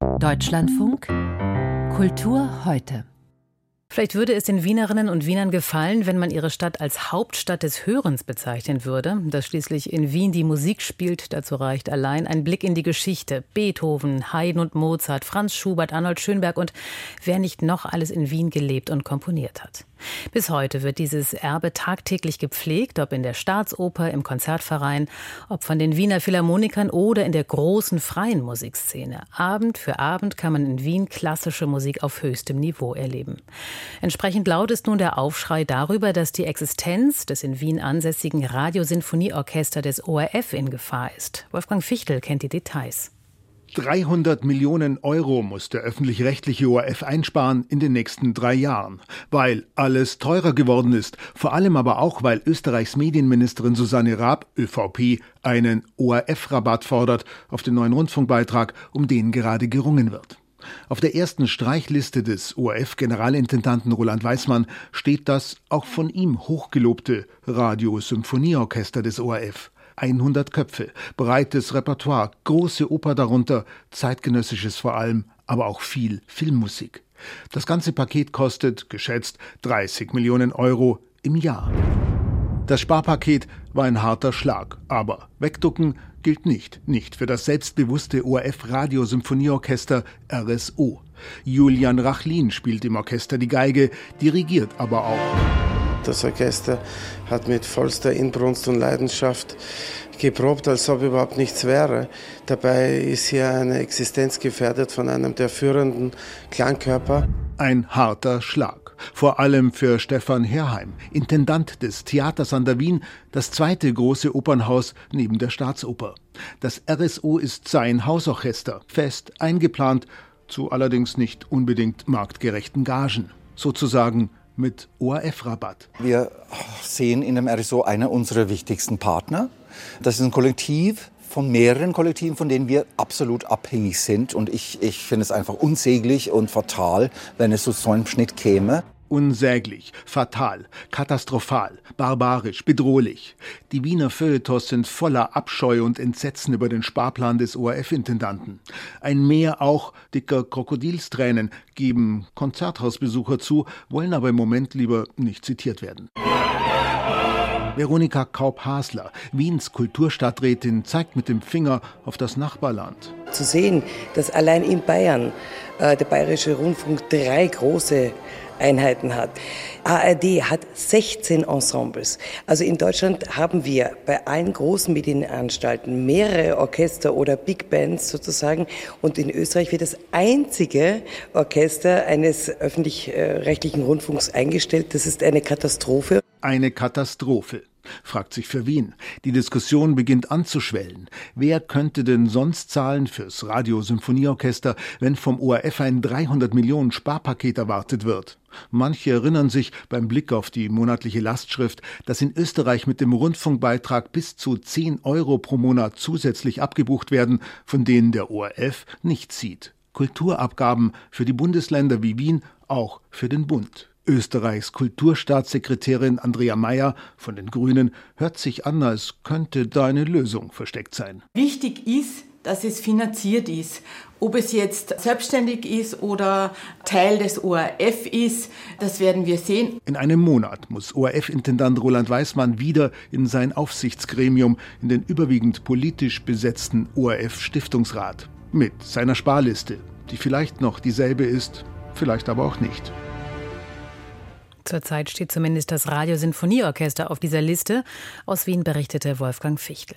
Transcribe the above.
Deutschlandfunk Kultur heute. Vielleicht würde es den Wienerinnen und Wienern gefallen, wenn man ihre Stadt als Hauptstadt des Hörens bezeichnen würde. Dass schließlich in Wien die Musik spielt, dazu reicht allein ein Blick in die Geschichte. Beethoven, Haydn und Mozart, Franz Schubert, Arnold Schönberg und wer nicht noch alles in Wien gelebt und komponiert hat. Bis heute wird dieses Erbe tagtäglich gepflegt, ob in der Staatsoper, im Konzertverein, ob von den Wiener Philharmonikern oder in der großen freien Musikszene. Abend für Abend kann man in Wien klassische Musik auf höchstem Niveau erleben. Entsprechend laut ist nun der Aufschrei darüber, dass die Existenz des in Wien ansässigen Radiosinfonieorchester des ORF in Gefahr ist. Wolfgang Fichtel kennt die Details. 300 Millionen Euro muss der öffentlich-rechtliche ORF einsparen in den nächsten drei Jahren, weil alles teurer geworden ist, vor allem aber auch, weil Österreichs Medienministerin Susanne Raab, ÖVP, einen ORF-Rabatt fordert auf den neuen Rundfunkbeitrag, um den gerade gerungen wird. Auf der ersten Streichliste des ORF-Generalintendanten Roland Weismann steht das auch von ihm hochgelobte Radiosymphonieorchester des ORF. 100 Köpfe, breites Repertoire, große Oper darunter, zeitgenössisches vor allem, aber auch viel Filmmusik. Das ganze Paket kostet, geschätzt, 30 Millionen Euro im Jahr. Das Sparpaket war ein harter Schlag, aber wegducken gilt nicht, nicht für das selbstbewusste ORF Radiosymphonieorchester RSO. Julian Rachlin spielt im Orchester die Geige, dirigiert aber auch. Das Orchester hat mit vollster Inbrunst und Leidenschaft geprobt, als ob überhaupt nichts wäre. Dabei ist hier eine Existenz gefährdet von einem der führenden Klangkörper. Ein harter Schlag. Vor allem für Stefan Herrheim, Intendant des Theaters an der Wien, das zweite große Opernhaus neben der Staatsoper. Das RSO ist sein Hausorchester, fest eingeplant, zu allerdings nicht unbedingt marktgerechten Gagen. Sozusagen mit ORF-Rabatt. Wir sehen in dem RSO einer unserer wichtigsten Partner. Das ist ein Kollektiv von mehreren Kollektiven, von denen wir absolut abhängig sind. Und ich, ich finde es einfach unsäglich und fatal, wenn es zu so einem Schnitt käme. Unsäglich, fatal, katastrophal, barbarisch, bedrohlich. Die Wiener Feuilletons sind voller Abscheu und Entsetzen über den Sparplan des ORF-Intendanten. Ein Meer auch dicker Krokodilstränen geben Konzerthausbesucher zu, wollen aber im Moment lieber nicht zitiert werden. Veronika Kaup-Hasler, Wiens Kulturstadträtin, zeigt mit dem Finger auf das Nachbarland. Zu sehen, dass allein in Bayern äh, der Bayerische Rundfunk drei große Einheiten hat. ARD hat 16 Ensembles. Also in Deutschland haben wir bei allen großen Medienanstalten mehrere Orchester oder Big Bands sozusagen. Und in Österreich wird das einzige Orchester eines öffentlich-rechtlichen Rundfunks eingestellt. Das ist eine Katastrophe. Eine Katastrophe fragt sich für Wien. Die Diskussion beginnt anzuschwellen. Wer könnte denn sonst zahlen fürs Radiosymphonieorchester, wenn vom ORF ein 300 Millionen Sparpaket erwartet wird? Manche erinnern sich beim Blick auf die monatliche Lastschrift, dass in Österreich mit dem Rundfunkbeitrag bis zu 10 Euro pro Monat zusätzlich abgebucht werden, von denen der ORF nichts sieht. Kulturabgaben für die Bundesländer wie Wien, auch für den Bund. Österreichs Kulturstaatssekretärin Andrea Mayer von den Grünen hört sich an, als könnte da eine Lösung versteckt sein. Wichtig ist, dass es finanziert ist. Ob es jetzt selbstständig ist oder Teil des ORF ist, das werden wir sehen. In einem Monat muss ORF-Intendant Roland Weismann wieder in sein Aufsichtsgremium, in den überwiegend politisch besetzten ORF-Stiftungsrat. Mit seiner Sparliste, die vielleicht noch dieselbe ist, vielleicht aber auch nicht. Zurzeit steht zumindest das Radiosinfonieorchester auf dieser Liste. Aus Wien berichtete Wolfgang Fichtel.